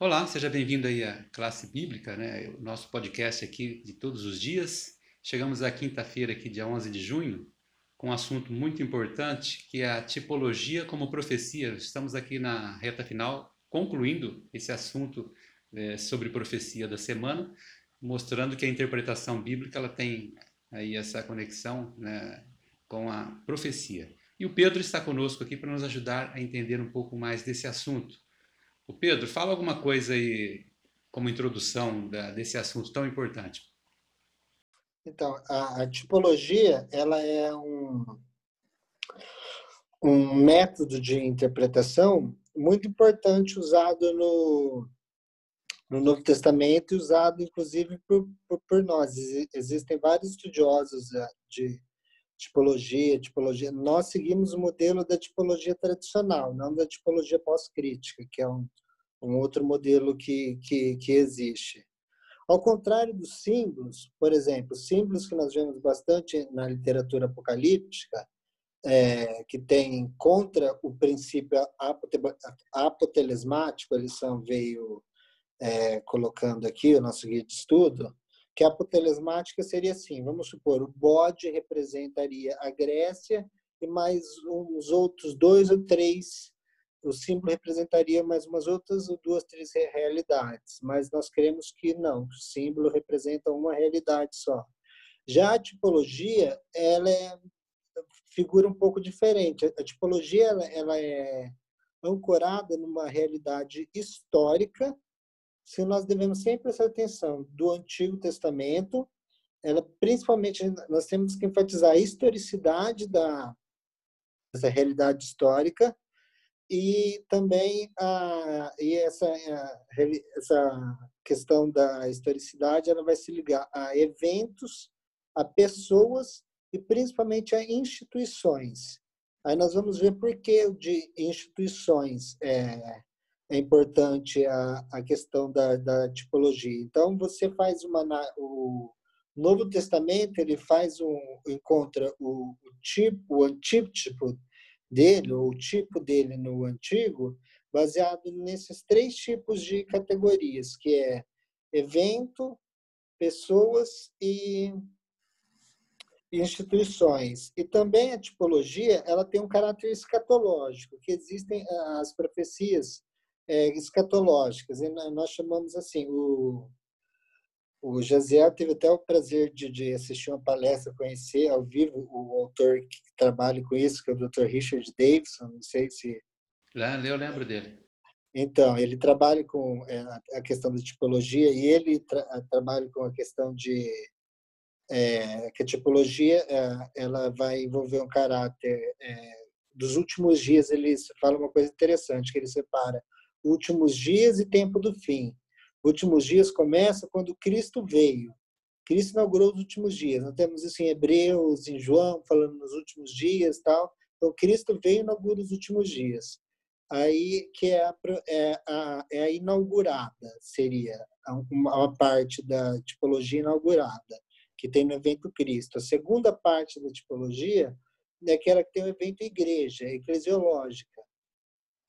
Olá, seja bem-vindo aí à classe bíblica, né? O nosso podcast aqui de todos os dias. Chegamos à quinta-feira aqui, dia 11 de junho, com um assunto muito importante, que é a tipologia como profecia. Estamos aqui na reta final, concluindo esse assunto é, sobre profecia da semana, mostrando que a interpretação bíblica ela tem aí essa conexão né, com a profecia. E o Pedro está conosco aqui para nos ajudar a entender um pouco mais desse assunto. O Pedro, fala alguma coisa aí como introdução da, desse assunto tão importante. Então, a, a, tipologia ela é um, um método de interpretação muito importante usado no, no Novo Testamento e usado, inclusive, por, por, por nós. Existem vários estudiosos eh, de tipologia, tipologia. Nós seguimos o modelo da tipologia tradicional, não da tipologia pós-crítica, que é um, um outro modelo que, que, que existe. Ao contrário dos símbolos, por exemplo, símbolos que nós vemos bastante na literatura apocalíptica, é, que tem contra o princípio apotelesmático, a lição veio é, colocando aqui, o nosso guia de estudo, que a apotelesmática seria assim, vamos supor, o bode representaria a Grécia e mais uns outros dois ou três, o símbolo representaria mais umas outras duas, três realidades, mas nós queremos que não, o símbolo representa uma realidade só. Já a tipologia, ela é figura um pouco diferente. A tipologia ela, ela é ancorada numa realidade histórica se nós devemos sempre prestar atenção do Antigo Testamento, ela principalmente nós temos que enfatizar a historicidade da essa realidade histórica e também a e essa a, essa questão da historicidade ela vai se ligar a eventos, a pessoas e principalmente a instituições. Aí nós vamos ver por que de instituições é, é importante a, a questão da, da tipologia. Então, você faz uma... O Novo Testamento, ele faz um... encontra o, o tipo, o antítipo dele, ou o tipo dele no Antigo, baseado nesses três tipos de categorias, que é evento, pessoas e instituições. E também a tipologia, ela tem um caráter escatológico, que existem as profecias é, escatológicas. E nós chamamos assim, o, o Jaziel teve até o prazer de, de, assistir uma palestra, conhecer ao vivo o autor que trabalha com isso, que é o Dr. Richard Davidson, não sei se... Eu lembro dele. Então, ele trabalha com é, a questão da tipologia e ele tra trabalha com a questão de é, que a tipologia é, ela vai envolver um caráter é, dos últimos dias ele fala uma coisa interessante que ele separa últimos dias e tempo do fim. Últimos dias começa quando Cristo veio. Cristo inaugurou os últimos dias. Nós temos isso em Hebreus, em João, falando nos últimos dias, tal. Então Cristo veio e inaugura os últimos dias. Aí que é a, é a, é a inaugurada seria uma, uma parte da tipologia inaugurada que tem no evento Cristo. A segunda parte da tipologia é aquela que tem o evento igreja, eclesiológica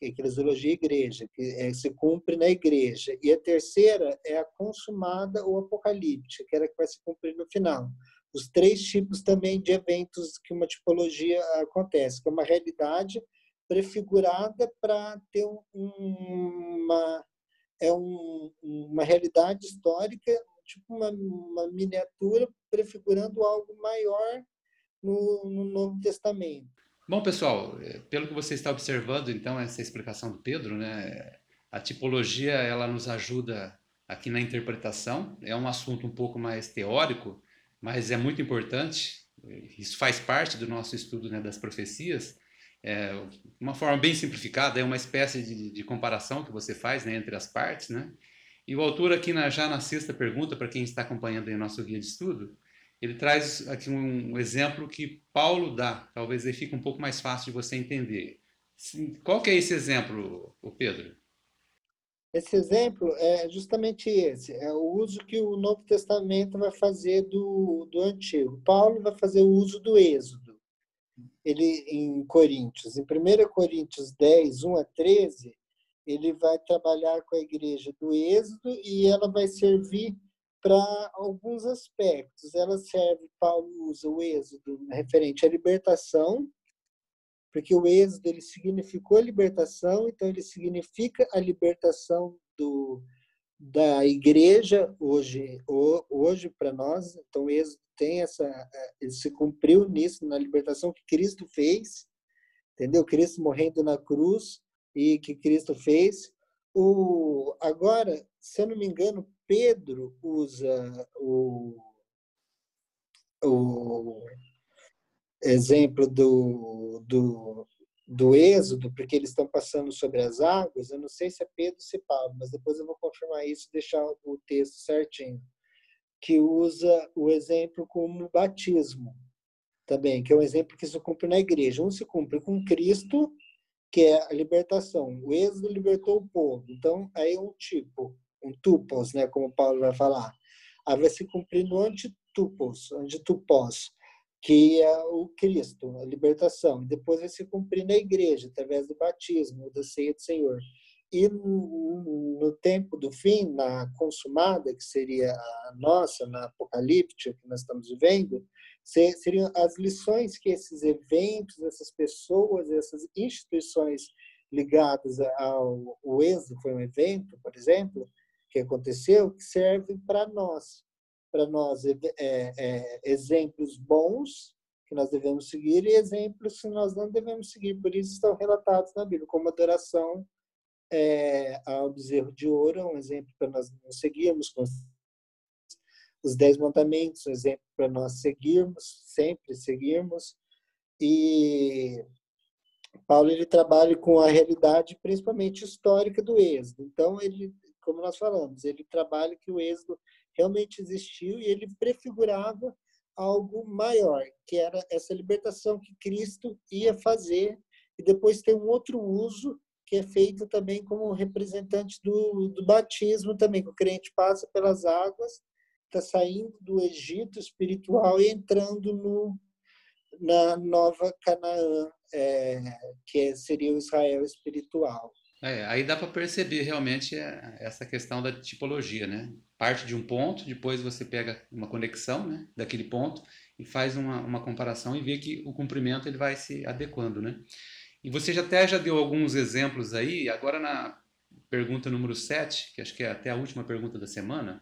eclesiologia igreja, que é, se cumpre na igreja. E a terceira é a consumada ou apocalíptica, que era que vai se cumprir no final. Os três tipos também de eventos que uma tipologia acontece, que é uma realidade prefigurada para ter uma é um, uma realidade histórica, tipo uma, uma miniatura prefigurando algo maior no, no Novo Testamento. Bom, pessoal, eh, pelo que você está observando, então, essa explicação do Pedro, né, a tipologia ela nos ajuda aqui na interpretação. É um assunto um pouco mais teórico, mas é muito importante. Isso faz parte do nosso estudo né, das profecias. É, uma forma bem simplificada, é uma espécie de, de comparação que você faz né, entre as partes. Né? E o autor aqui na, já na sexta pergunta, para quem está acompanhando o nosso guia de estudo, ele traz aqui um exemplo que Paulo dá, talvez aí fique um pouco mais fácil de você entender. Qual que é esse exemplo, Pedro? Esse exemplo é justamente esse, é o uso que o Novo Testamento vai fazer do, do Antigo. Paulo vai fazer o uso do Êxodo, ele em Coríntios. Em 1 Coríntios 10, 1 a 13, ele vai trabalhar com a igreja do Êxodo e ela vai servir para alguns aspectos. Ela serve, Paulo usa o Êxodo referente à libertação, porque o Êxodo ele significou a libertação, então ele significa a libertação do, da igreja hoje hoje para nós. Então o Êxodo tem essa, ele se cumpriu nisso na libertação que Cristo fez, entendeu? Cristo morrendo na cruz e que Cristo fez. O agora, se eu não me engano, Pedro usa o, o exemplo do, do, do êxodo, porque eles estão passando sobre as águas. Eu não sei se é Pedro ou se é Paulo, mas depois eu vou confirmar isso e deixar o texto certinho. Que usa o exemplo como batismo também, que é um exemplo que se cumpre na igreja. Um se cumpre com Cristo, que é a libertação. O êxodo libertou o povo. Então, aí é um tipo um tupos, né, como Paulo vai falar. Aí vai se cumprir no antitupos, antitupos, que é o Cristo, a libertação. Depois vai se cumprir na igreja, através do batismo, da ceia do Senhor. E no, no tempo do fim, na consumada, que seria a nossa, na apocalíptica que nós estamos vivendo, seriam as lições que esses eventos, essas pessoas, essas instituições ligadas ao, ao êxodo, foi um evento, por exemplo, que aconteceu que serve para nós, para nós é, é, exemplos bons que nós devemos seguir e exemplos que nós não devemos seguir. Por isso estão relatados na Bíblia, como adoração é, ao bezerro de ouro, um exemplo para nós não seguirmos, os dez mandamentos, um exemplo para nós seguirmos, sempre seguirmos. E Paulo ele trabalha com a realidade principalmente histórica do êxodo. Então ele como nós falamos, ele trabalha que o êxodo realmente existiu e ele prefigurava algo maior, que era essa libertação que Cristo ia fazer, e depois tem um outro uso que é feito também como representante do, do batismo também, que o crente passa pelas águas, está saindo do Egito espiritual e entrando no, na nova Canaã, é, que seria o Israel espiritual. É, aí dá para perceber realmente é, essa questão da tipologia, né? Parte de um ponto, depois você pega uma conexão né, daquele ponto e faz uma, uma comparação e vê que o comprimento ele vai se adequando, né? E você já até já deu alguns exemplos aí, agora na pergunta número 7, que acho que é até a última pergunta da semana,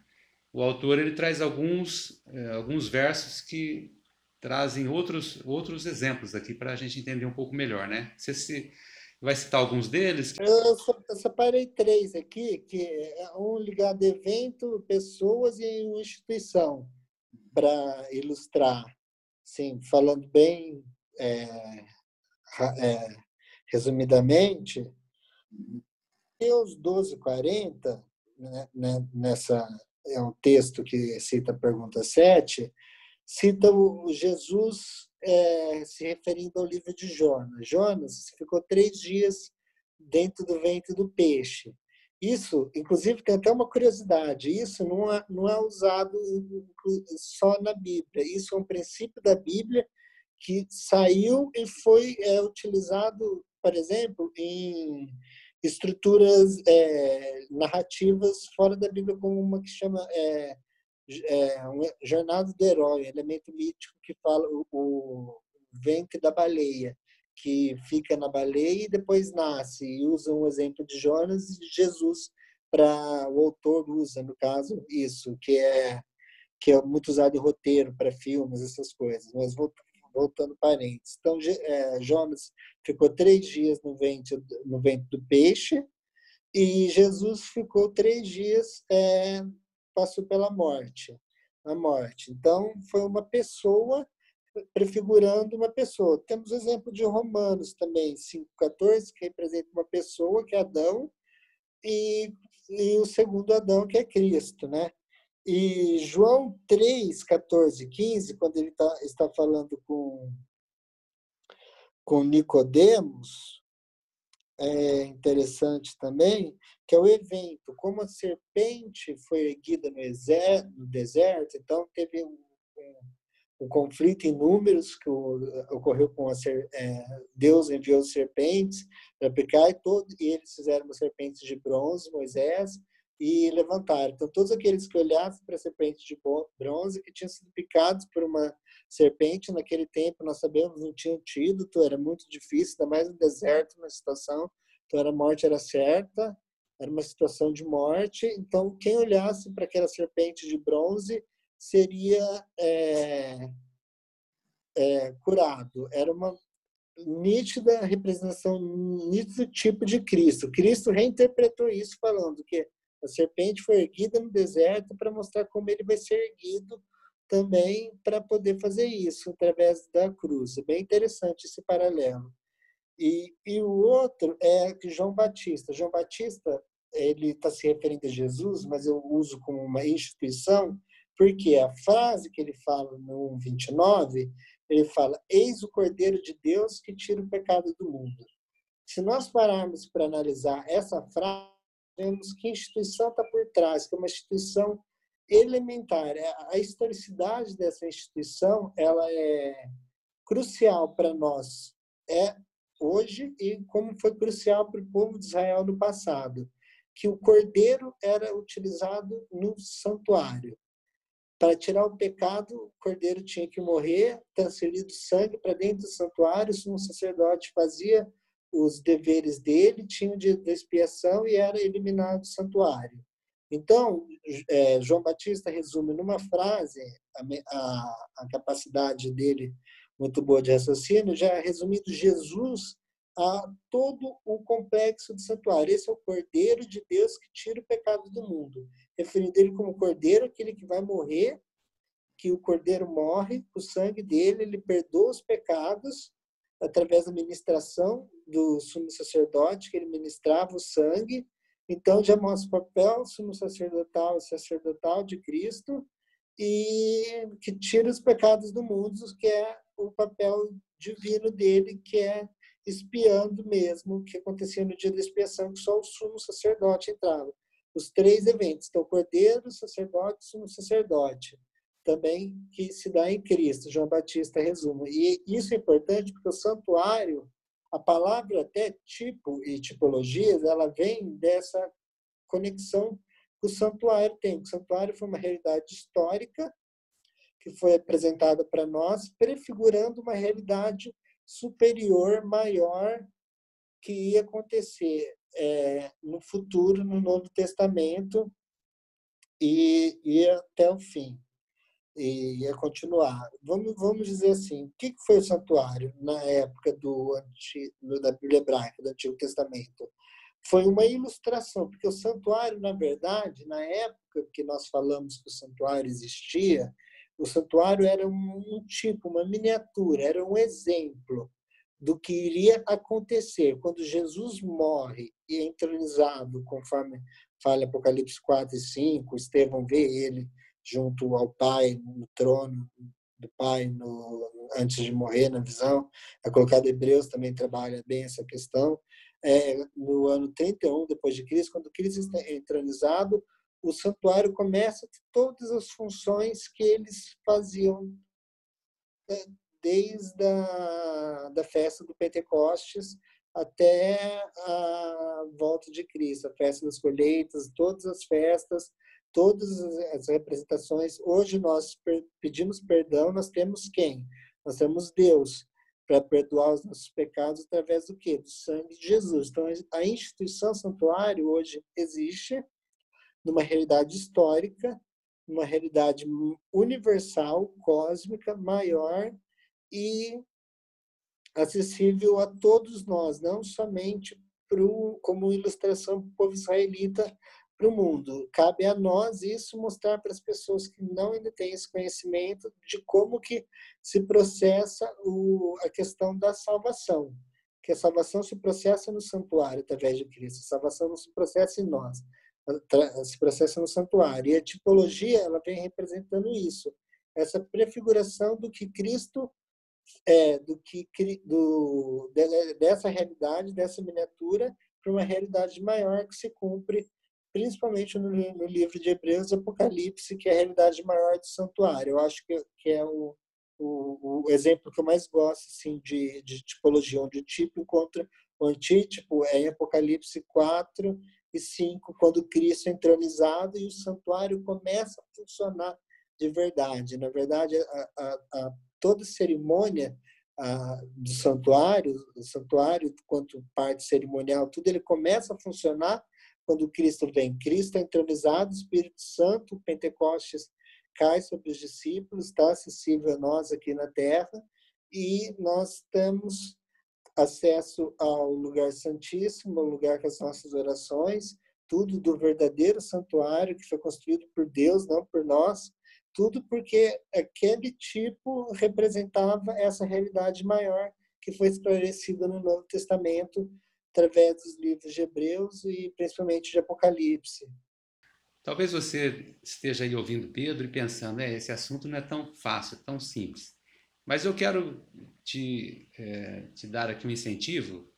o autor ele traz alguns, é, alguns versos que trazem outros, outros exemplos aqui para a gente entender um pouco melhor, né? Você se Vai citar alguns deles? Eu, separei três aqui, que é um ligado a evento, pessoas e uma instituição, para ilustrar, sim, falando bem é, é, resumidamente, Deus 1240, né, né, nessa é um texto que cita a pergunta 7, cita o Jesus é, se referindo ao livro de Jonas. Jonas ficou três dias dentro do ventre do peixe. Isso, inclusive, tem até uma curiosidade: isso não é, não é usado só na Bíblia. Isso é um princípio da Bíblia que saiu e foi é, utilizado, por exemplo, em estruturas é, narrativas fora da Bíblia, como uma que chama é, é, um jornada do herói, elemento mítico que fala o, o ventre da baleia, que fica na baleia e depois nasce. E usa um exemplo de Jonas e de Jesus para o autor usa no caso isso, que é que é muito usado em roteiro para filmes essas coisas. Mas voltando parênteses, então é, Jonas ficou três dias no ventre no ventre do peixe e Jesus ficou três dias é, passou pela morte, a morte. Então, foi uma pessoa prefigurando uma pessoa. Temos o exemplo de Romanos também, 5,14, que representa uma pessoa, que é Adão, e, e o segundo Adão, que é Cristo, né? E João 3, 14, 15, quando ele tá, está falando com, com Nicodemos, é interessante também, que é o evento. Como a serpente foi erguida no, no deserto, então teve um, um conflito em números que ocorreu com a é, Deus enviou serpentes para picar e, todo, e eles fizeram uma serpente de bronze, Moisés, e levantaram. Então, todos aqueles que olhassem para a serpente de bronze, que tinham sido picados por uma serpente, naquele tempo, nós sabemos, não tinham tido, então era muito difícil, ainda mais no deserto, na situação, então a morte era certa, era uma situação de morte, então quem olhasse para aquela serpente de bronze seria é, é, curado. Era uma nítida representação, nítido tipo de Cristo. Cristo reinterpretou isso falando que a serpente foi erguida no deserto para mostrar como ele vai ser erguido também para poder fazer isso através da cruz. É bem interessante esse paralelo. E, e o outro é João Batista. João Batista ele está se referindo a Jesus, mas eu uso como uma instituição, porque a frase que ele fala no 29, ele fala: Eis o Cordeiro de Deus que tira o pecado do mundo. Se nós pararmos para analisar essa frase, vemos que instituição está por trás, que é uma instituição elementar. É, a historicidade dessa instituição ela é crucial para nós é hoje e como foi crucial para o povo de Israel no passado, que o cordeiro era utilizado no santuário. Para tirar o pecado, o cordeiro tinha que morrer, transferido sangue para dentro do santuário, o sacerdote fazia os deveres dele, tinha o dia da expiação e era eliminado do santuário. Então, é, João Batista resume numa frase a, a, a, capacidade dele muito boa de raciocínio, já resumindo Jesus a todo o complexo do santuário. Esse é o Cordeiro de Deus que tira o pecado do mundo, referindo ele como Cordeiro, aquele que vai morrer, que o Cordeiro morre, o sangue dele, ele perdoa os pecados através da ministração do sumo sacerdote, que ele ministrava o sangue. Então, já mostra o papel sumo sacerdotal e sacerdotal de Cristo e que tira os pecados do mundo, que é o papel divino dele, que é espiando mesmo o que acontecia no dia da expiação, que só o sumo sacerdote entrava. Os três eventos, então, cordeiro, sacerdote, sumo sacerdote também que se dá em Cristo, João Batista resume. E isso é importante porque o santuário, a palavra até tipo e tipologias, ela vem dessa conexão que o santuário tem. O santuário foi uma realidade histórica que foi apresentada para nós, prefigurando uma realidade superior, maior, que ia acontecer é, no futuro, no Novo Testamento, e, e até o fim e ia continuar. Vamos, vamos dizer assim, o que foi o santuário na época do, da Bíblia hebraica, do Antigo Testamento? Foi uma ilustração, porque o santuário, na verdade, na época que nós falamos que o santuário existia, o santuário era um, tipo, uma miniatura, era um exemplo do que iria acontecer quando Jesus morre e é entronizado, conforme fala Apocalipse 4 e 5, Estevão vê ele junto ao Pai, no trono do Pai, no, antes de morrer, na visão. É colocado Hebreus também trabalha bem essa questão. É, no ano 31 depois de Cristo, quando Cristo está entronizado, o santuário começa a todas as funções que eles faziam é, desde a da festa do Pentecostes até a volta de Cristo, a festa das colheitas, todas as festas todas as representações. Hoje nós pedimos perdão, nós temos quem? Nós temos Deus para perdoar os nossos pecados através do quê? Do sangue de Jesus. Então a instituição santuário hoje existe numa realidade histórica, numa realidade universal, cósmica, maior e acessível a todos nós, não somente pro, como ilustração para o povo israelita para o mundo. Cabe a nós isso mostrar para as pessoas que não ainda têm esse conhecimento de como que se processa o, a questão da salvação. Que a salvação se processa no santuário através de Cristo. A salvação não se processa em nós, se processa no santuário. E a tipologia ela vem representando isso, essa prefiguração do que Cristo é, do que do, dessa realidade, dessa miniatura para uma realidade maior que se cumpre principalmente no, no, livro de Hebreus, Apocalipse, que é a realidade maior do santuário. Eu acho que, que é o, o, o, exemplo que eu mais gosto assim, de, de tipologia, onde o tipo encontra o antítipo é em Apocalipse 4 e 5, quando Cristo é entronizado e o santuário começa a funcionar de verdade. Na verdade, a, a, a toda cerimônia a, do santuário, o santuário quanto parte cerimonial, tudo ele começa a funcionar quando Cristo vem. Cristo é entronizado, Espírito Santo, Pentecostes cai sobre os discípulos, está acessível a nós aqui na Terra, e nós temos acesso ao lugar santíssimo, ao lugar com as nossas orações, tudo do verdadeiro santuário que foi construído por Deus, não por nós, tudo porque aquele tipo representava essa realidade maior que foi esclarecida no Novo Testamento através dos livros de Hebreus e principalmente de Apocalipse. Talvez você esteja aí ouvindo Pedro e pensando, é, esse assunto não é tão fácil, tão simples. Mas eu quero te, é, te dar aqui um incentivo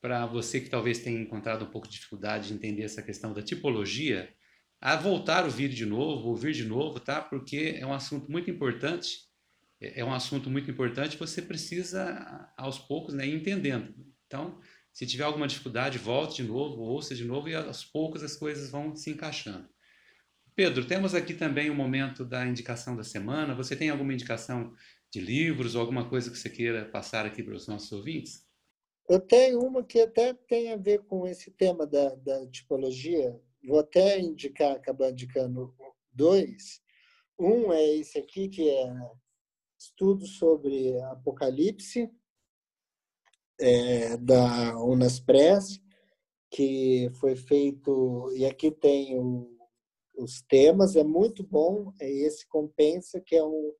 para você que talvez tenha encontrado um pouco de dificuldade de entender essa questão da tipologia, a voltar a ouvir de novo, ouvir de novo, tá? Porque é um assunto muito importante. É, é um assunto muito importante. Você precisa aos poucos, né, ir entendendo. Então, se tiver alguma dificuldade, volte de novo, ouça de novo e aos poucos as coisas vão se encaixando. Pedro, temos aqui também o momento da indicação da semana. Você tem alguma indicação de livros ou alguma coisa que você queira passar aqui para os nossos ouvintes? Eu tenho uma que até tem a ver com esse tema da, da tipologia. Vou até indicar, acabar indicando dois. Um é esse aqui, que é estudo sobre Apocalipse, é, da Unaspress, que foi feito, e aqui tem o, os temas, é muito bom, é esse compensa, que é um,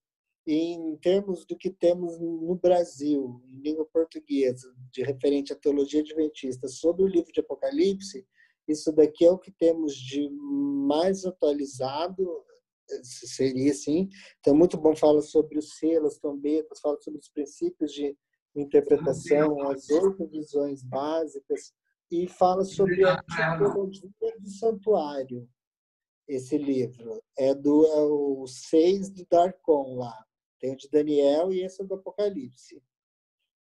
em termos do que temos no Brasil, em língua portuguesa, de referente à teologia adventista, sobre o livro de Apocalipse, isso daqui é o que temos de mais atualizado, seria assim. Então, é muito bom, fala sobre os selos, trombetas, fala sobre os princípios de interpretação, as oito visões básicas, e fala sobre a tipologia do santuário, esse livro. É, do, é o seis do Darkon lá. Tem o de Daniel e esse é do Apocalipse.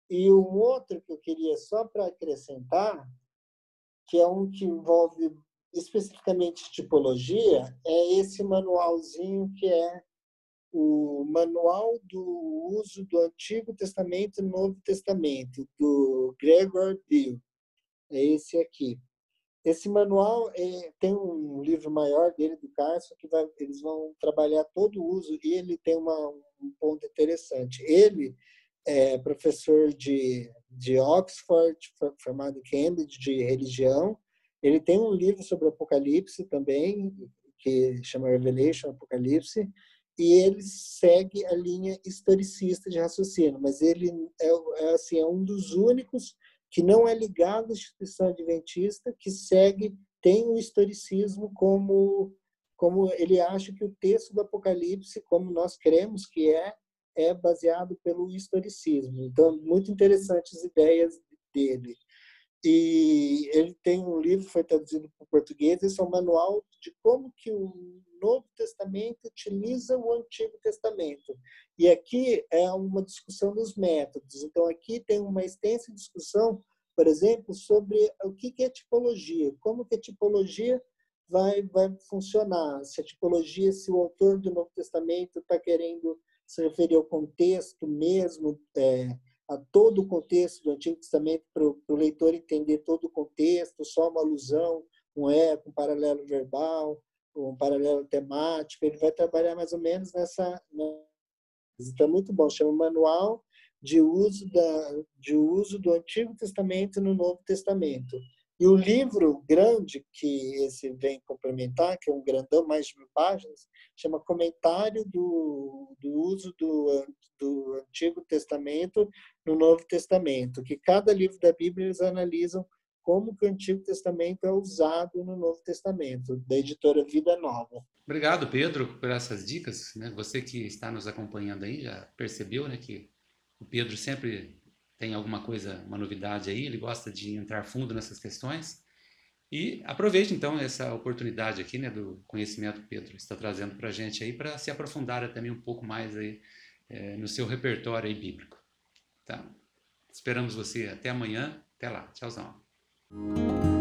E um outro que eu queria só para acrescentar, que é um que envolve especificamente tipologia, é esse manualzinho que é o Manual do Uso do Antigo Testamento e Novo Testamento, do Gregor Bill. É esse aqui. Esse manual é, tem um livro maior dele, do Carson, que vai, eles vão trabalhar todo o uso, e ele tem uma, um ponto interessante. Ele é professor de, de Oxford, formado em Cambridge, de religião. Ele tem um livro sobre Apocalipse também, que chama Revelation Apocalipse, e ele segue a linha historicista de raciocínio, mas ele é, é, assim, é um dos únicos que não é ligado à instituição adventista, que segue, tem o historicismo como, como ele acha que o texto do Apocalipse, como nós cremos que é, é baseado pelo historicismo. Então, muito interessantes as ideias dele. E ele tem um livro, foi traduzido para o português, esse é um manual de como que o Novo Testamento utiliza o Antigo Testamento. E aqui é uma discussão dos métodos. Então, aqui tem uma extensa discussão, por exemplo, sobre o que é tipologia, como que a tipologia vai, vai funcionar. Se a tipologia, se o autor do Novo Testamento está querendo se referir ao contexto mesmo, é, a todo o contexto do Antigo Testamento para o leitor entender todo o contexto, só uma alusão, um eco, um paralelo verbal, um paralelo temático. Ele vai trabalhar mais ou menos nessa. Então, muito bom. Chama Manual de Uso, da, de uso do Antigo Testamento no Novo Testamento. E o livro grande que esse vem complementar, que é um grandão, mais de mil páginas, chama Comentário do, do Uso do, do Antigo Testamento no Novo Testamento, que cada livro da Bíblia eles analisam como que o Antigo Testamento é usado no Novo Testamento, da editora Vida Nova. Obrigado, Pedro, por essas dicas. Né? Você que está nos acompanhando aí já percebeu né, que o Pedro sempre tem alguma coisa, uma novidade aí, ele gosta de entrar fundo nessas questões. E aproveite então essa oportunidade aqui, né, do conhecimento que Pedro está trazendo para a gente aí, para se aprofundar também um pouco mais aí é, no seu repertório aí bíblico. Tá? Esperamos você até amanhã. Até lá. Tchauzão. Thank you.